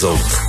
les autres.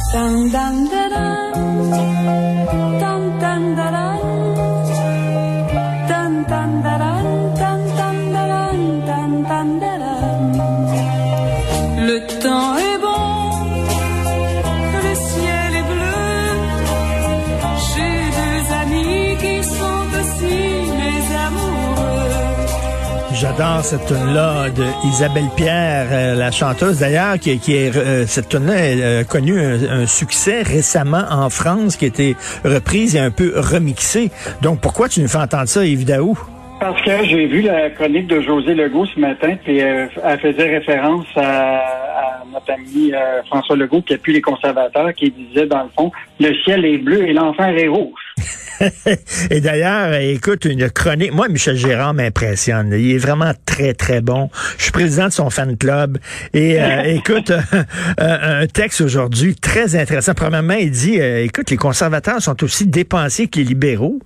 J'adore cette tune-là de Isabelle Pierre, euh, la chanteuse d'ailleurs, qui, qui est euh, cette tune-là a connu un, succès récemment en France, qui a été reprise et un peu remixée. Donc pourquoi tu nous fais entendre ça, Yves Daou? Parce que j'ai vu la chronique de José Legault ce matin, puis euh, elle faisait référence à, à notre ami François Legault, qui appuie les conservateurs, qui disait, dans le fond, le ciel est bleu et l'enfer est rouge. Et d'ailleurs, écoute, une chronique. Moi, Michel Gérard m'impressionne. Il est vraiment très, très bon. Je suis président de son fan club. Et euh, écoute, un texte aujourd'hui très intéressant. Premièrement, il dit, écoute, les conservateurs sont aussi dépensiers que les libéraux.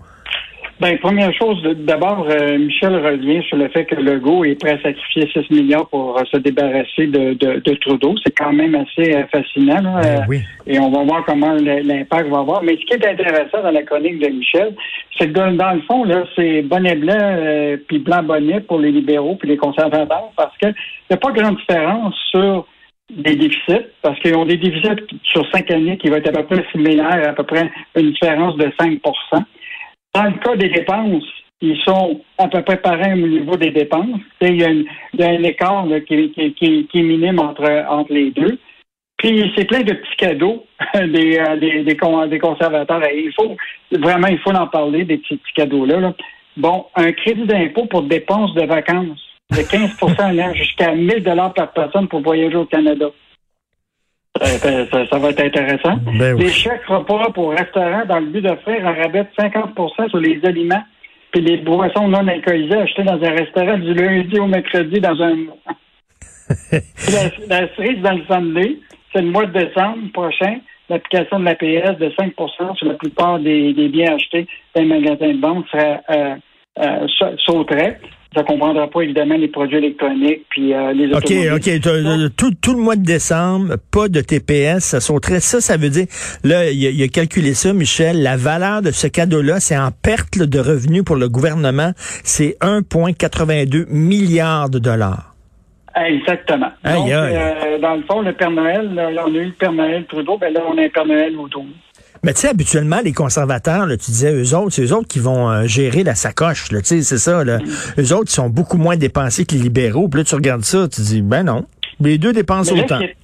Ben, première chose, d'abord, euh, Michel revient sur le fait que Legault est prêt à sacrifier 6 milliards pour euh, se débarrasser de, de, de Trudeau. C'est quand même assez euh, fascinant. Là, Ben oui. Et on va voir comment l'impact va avoir. Mais ce qui est intéressant dans la chronique de Michel, c'est que dans, le fond, là, c'est bonnet blanc puis blanc bonnet pour les libéraux puis les conservateurs parce qu'il n'y a pas grande différence sur des déficits, parce qu'ils ont des déficits sur cinq années qui vont être à peu près similaires, à peu près une différence de 5 dans le cas des dépenses, ils sont à peu près pareils au niveau des dépenses. Il y, a, un écart qui, est minime entre, les deux. Puis c'est plein de petits cadeaux des, des, conservateurs. Il faut vraiment, il faut en parler, des petits, petits cadeaux-là. Là. Bon, un crédit d'impôt pour dépenses de vacances de 15 allant jusqu'à 1000 dollars par personne pour voyager au Canada. Ça, ça, ça, va être intéressant. Ben oui. Des chèques repas pour restaurants dans le but d'offrir un rabais de 50 sur les aliments puis les boissons non alcoolisées achetées dans un restaurant du lundi au mercredi dans un mois. la, la cerise dans le Sunday, c'est le mois de décembre prochain. L'application de l'APS de 5% sur la plupart des, des biens achetés dans les magasins de vente serait, euh, euh, sauterait ça comprendra pas évidemment les produits électroniques puis euh, les OK, OK. Tout, tout, le mois de décembre, pas de TPS, ça sauterait. Ça, ça veut dire, là, il a, il a calculé ça, Michel, la valeur de ce cadeau-là, c'est en perte de revenus pour le gouvernement, c'est 1,82 milliards de dollars. Exactement. Aïe, Donc, aïe. euh, dans le fond, le Père Noël, là, on a eu le Père Noël Trudeau, ben là, on a un Père Noël autour. Mais tu sais, habituellement, les conservateurs, là, tu disais, eux autres, c'est eux autres qui vont euh, gérer la sacoche. Tu sais, c'est ça. Là. Eux autres, ils sont beaucoup moins dépensés que les libéraux. Puis là, tu regardes ça, tu dis, ben non. Les deux dépensent Mais, là, autant. est-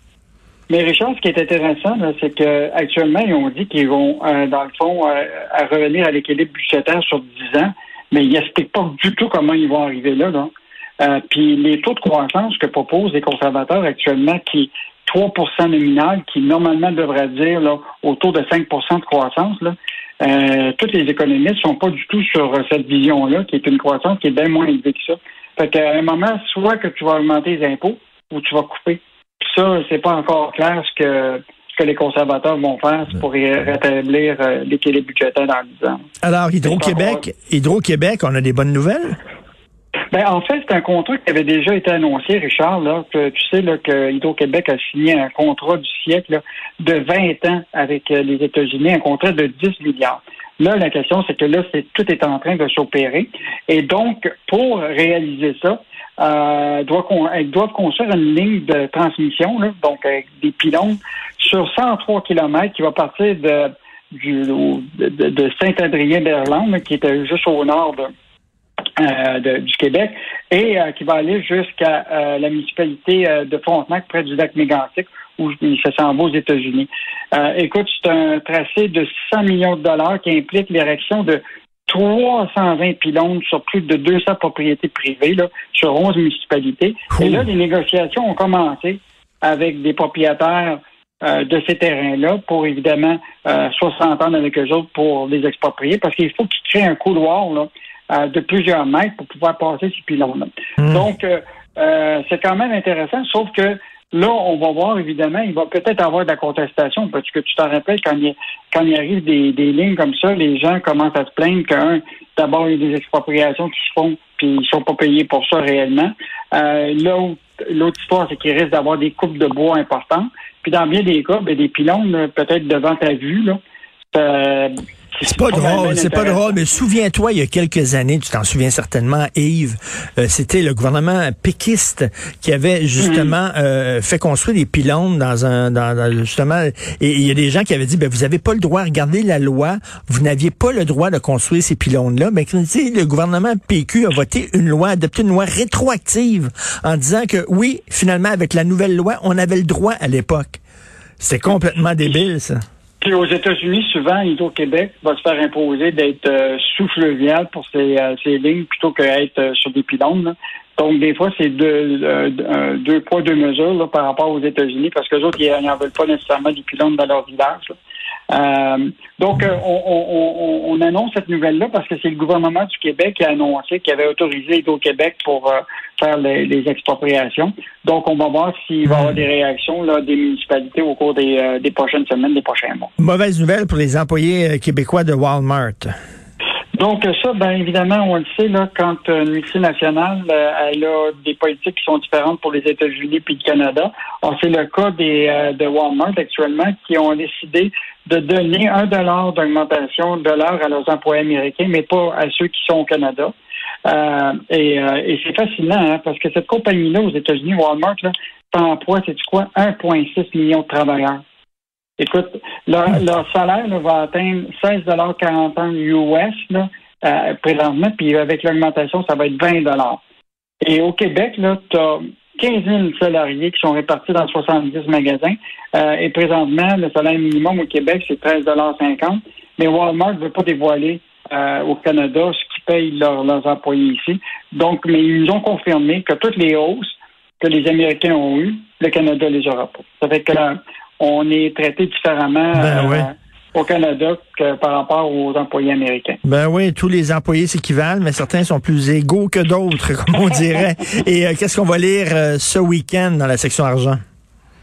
mais Richard, ce qui est intéressant, c'est qu'actuellement, ils ont dit qu'ils vont, euh, dans le fond, euh, à revenir à l'équilibre budgétaire sur 10 ans, mais ils n'expliquent pas du tout comment ils vont arriver là. là. Euh, puis les taux de croissance que proposent les conservateurs actuellement, qui 3% nominal, qui normalement devrait dire là, autour de 5% de croissance, là, euh, tous les économistes sont pas du tout sur euh, cette vision-là, qui est une croissance qui est bien moins élevée que ça. Fait qu'à un moment, soit que tu vas augmenter les impôts ou tu vas couper. Puis ça, c'est pas encore clair ce que ce que les conservateurs vont faire pour ré- rétablir euh, l'équilibre budgétaire dans 10 ans. Alors, Hydro-Québec, Hydro-Québec, on a des bonnes nouvelles? Ben, en fait, c'est un contrat qui avait déjà été annoncé, Richard, là, que tu sais là, que Hydro-Québec a signé un contrat du siècle là, de 20 ans avec euh, les États-Unis, un contrat de 10 milliards. Là, la question, c'est que là, c'est, tout est en train de s'opérer. Et donc, pour réaliser ça, euh, doit elles doivent construire une ligne de transmission, là, donc avec des pylônes, sur 103 km qui va partir de, du, de, Saint-Adrien-Berland, qui était juste au nord de, euh, de- du Québec et euh, qui va aller jusqu'à euh, la municipalité euh, de Frontenac, près du lac Mégantic, où ça s'en va aux États-Unis. Euh, écoute, c'est un tracé de 600 millions de dollars qui implique l'érection de 320 pylônes sur plus de 200 propriétés privées, là, sur 11 municipalités. Et là, les négociations ont commencé avec des propriétaires euh, de ces terrains-là pour évidemment euh, soit s'entendre avec eux autres pour les exproprier parce qu'il faut qu'ils créent un couloir là, euh, de plusieurs mètres pour pouvoir passer ces pylônes-là. Donc, euh, euh, c'est quand même intéressant, sauf que là, on va voir, évidemment, il va peut-être avoir de la contestation, parce que tu t'en rappelles, quand il, quand il arrive des, des lignes comme ça, les gens commencent à se plaindre qu'un, d'abord, il y a des expropriations qui se font, puis ils sont pas payés pour ça réellement. Euh, là où l'autre histoire, c'est qu'il risque d'avoir des coupes de bois importantes. Puis dans bien des cas, ben, des pylônes, peut-être devant ta vue, là, c'est pas drôle, c'est pas drôle, mais souviens-toi, il y a quelques années, tu t'en souviens certainement, Yves, euh, c'était le gouvernement péquiste qui avait justement mm. euh, fait construire des pylônes dans un, dans, justement, et il y a des gens qui avaient dit, ben vous avez pas le droit, regardez la loi, vous n'aviez pas le droit de construire ces pylônes-là, mais le gouvernement PQ a voté une loi, adopté une loi rétroactive en disant que oui, finalement, avec la nouvelle loi, on avait le droit à l'époque. C'est complètement débile, ça. Puis aux États-Unis, souvent, Hydro-Québec va se faire imposer d'être euh, sous-fluvial pour ses, euh, lignes plutôt qu'être euh, sur des pylônes. Donc, des fois, c'est deux, deux poids, deux mesures par rapport aux États-Unis parce que les autres, ils n'en veulent pas nécessairement des pylônes dans leur village. Euh, donc, euh, on, annonce cette nouvelle-là parce que c'est le gouvernement du Québec qui a annoncé qu'il avait autorisé au Québec pour euh, faire les, expropriations. Donc, on va voir s'il va y avoir des réactions là, des municipalités au cours des, des prochaines semaines, des prochains mois. Mauvaise nouvelle pour les employés québécois de Walmart. Donc ça, bien évidemment, on le sait, là, quand une multinationale elle a des politiques qui sont différentes pour les États-Unis puis le Canada. C'est le cas des, de Walmart actuellement qui ont décidé de donner un dollar d'augmentation de l'heure à leurs employés américains, mais pas à ceux qui sont au Canada. Euh, et, euh, et c'est fascinant, hein, parce que cette compagnie-là aux États-Unis, Walmart, là, emploie, c'est quoi, 1,6 million de travailleurs. Écoute, leur, salaire va atteindre 16,40 US là, euh, présentement, puis avec l'augmentation, ça va être 20 Et au Québec, tu as 15 000 salariés qui sont répartis dans 70 magasins. Euh, et présentement, le salaire minimum au Québec, c'est 13,50 Mais Walmart ne veut pas dévoiler euh, au Canada ce qu'ils payent leurs employés ici. Donc, mais ils nous ont confirmé que toutes les hausses que les Américains ont eues, le Canada les aura pas. Ça fait que on est traité différemment. Ben euh, au Canada que par rapport aux employés américains. Ben oui, tous les employés s'équivalent, mais certains sont plus égaux que d'autres, comme on dirait. Et euh, qu'est-ce qu'on va lire euh, ce week-end dans la section argent?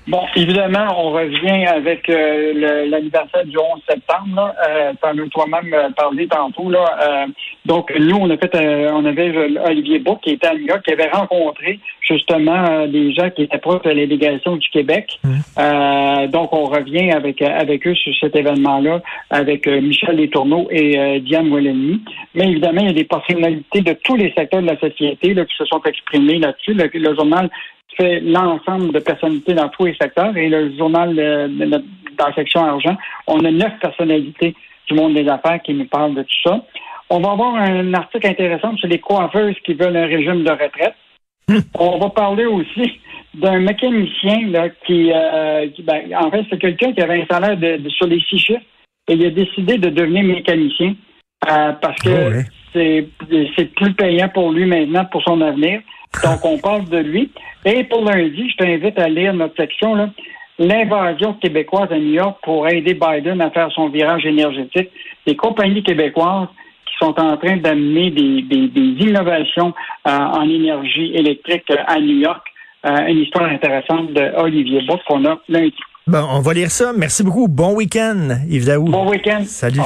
Bon, évidemment, on revient avec euh, l'anniversaire du 11 septembre. Là. Euh, tu en as toi-même euh, parlé tantôt. Là. Euh, donc, nous, on a fait, on avait Olivier Bourg qui était à New York, qui avait rencontré justement des gens qui étaient proches de la délégation du Québec. Mmh. donc, on revient avec avec eux sur cet événement-là, avec Michel Letourneau et Diane Walleny. Mais évidemment, il y a des personnalités de tous les secteurs de la société là, qui se sont exprimées là-dessus. le journal fait l'ensemble de personnalités dans tous les secteurs. Et le journal dans la section argent, on a neuf personnalités du monde des affaires qui nous parlent de tout ça. On va avoir un article intéressant sur les coiffeuses qui veulent un régime de retraite. On va parler aussi d'un mécanicien là, qui, euh, ben, en fait, c'est quelqu'un qui avait un salaire de, sur les six chiffres et il a décidé de devenir mécanicien euh, parce que oh, c'est plus payant pour lui maintenant, pour son avenir. Donc, on parle de lui. Et pour lundi, je t'invite à lire notre section, là, l'invasion québécoise à New York pour aider Biden à faire son virage énergétique. Les compagnies québécoises qui sont en train d'amener des, innovations euh, en énergie électrique à New York. Euh, une histoire intéressante de Olivier Bourg qu'on a lundi. Bon, on va lire ça. Merci beaucoup. Bon week-end, Yves Daou. Bon week-end. Salut.